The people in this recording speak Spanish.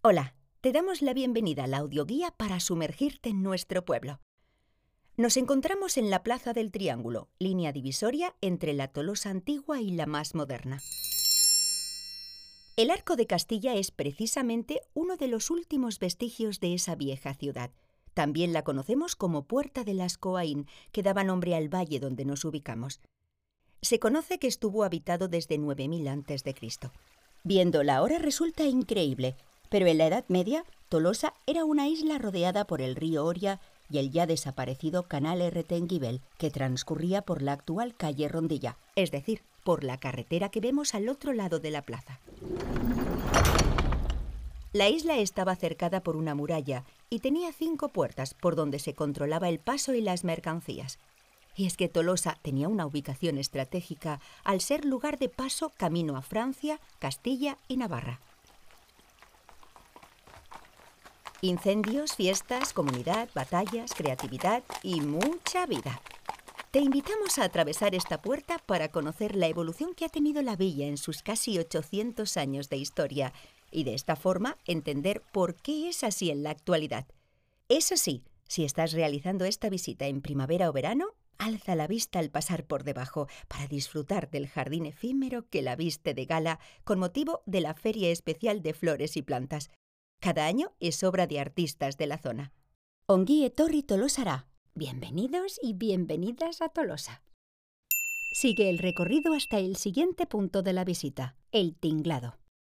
Hola, te damos la bienvenida a la audioguía para sumergirte en nuestro pueblo. Nos encontramos en la Plaza del Triángulo, línea divisoria entre la Tolosa antigua y la más moderna. El Arco de Castilla es precisamente uno de los últimos vestigios de esa vieja ciudad. También la conocemos como Puerta de las Coaín, que daba nombre al valle donde nos ubicamos. Se conoce que estuvo habitado desde 9000 a.C. Viéndola ahora resulta increíble, pero en la Edad Media, Tolosa era una isla rodeada por el río Oria y el ya desaparecido canal Erretenguibel, que transcurría por la actual calle Rondilla, es decir, por la carretera que vemos al otro lado de la plaza. La isla estaba cercada por una muralla y tenía cinco puertas por donde se controlaba el paso y las mercancías. Y es que Tolosa tenía una ubicación estratégica al ser lugar de paso camino a Francia, Castilla y Navarra. Incendios, fiestas, comunidad, batallas, creatividad y mucha vida. Te invitamos a atravesar esta puerta para conocer la evolución que ha tenido la villa en sus casi 800 años de historia y de esta forma entender por qué es así en la actualidad. Eso sí, si estás realizando esta visita en primavera o verano, alza la vista al pasar por debajo para disfrutar del jardín efímero que la viste de gala con motivo de la Feria Especial de Flores y Plantas, cada año es obra de artistas de la zona. Ongi etorri Tolosara. Bienvenidos y bienvenidas a Tolosa. Sigue el recorrido hasta el siguiente punto de la visita, el tinglado.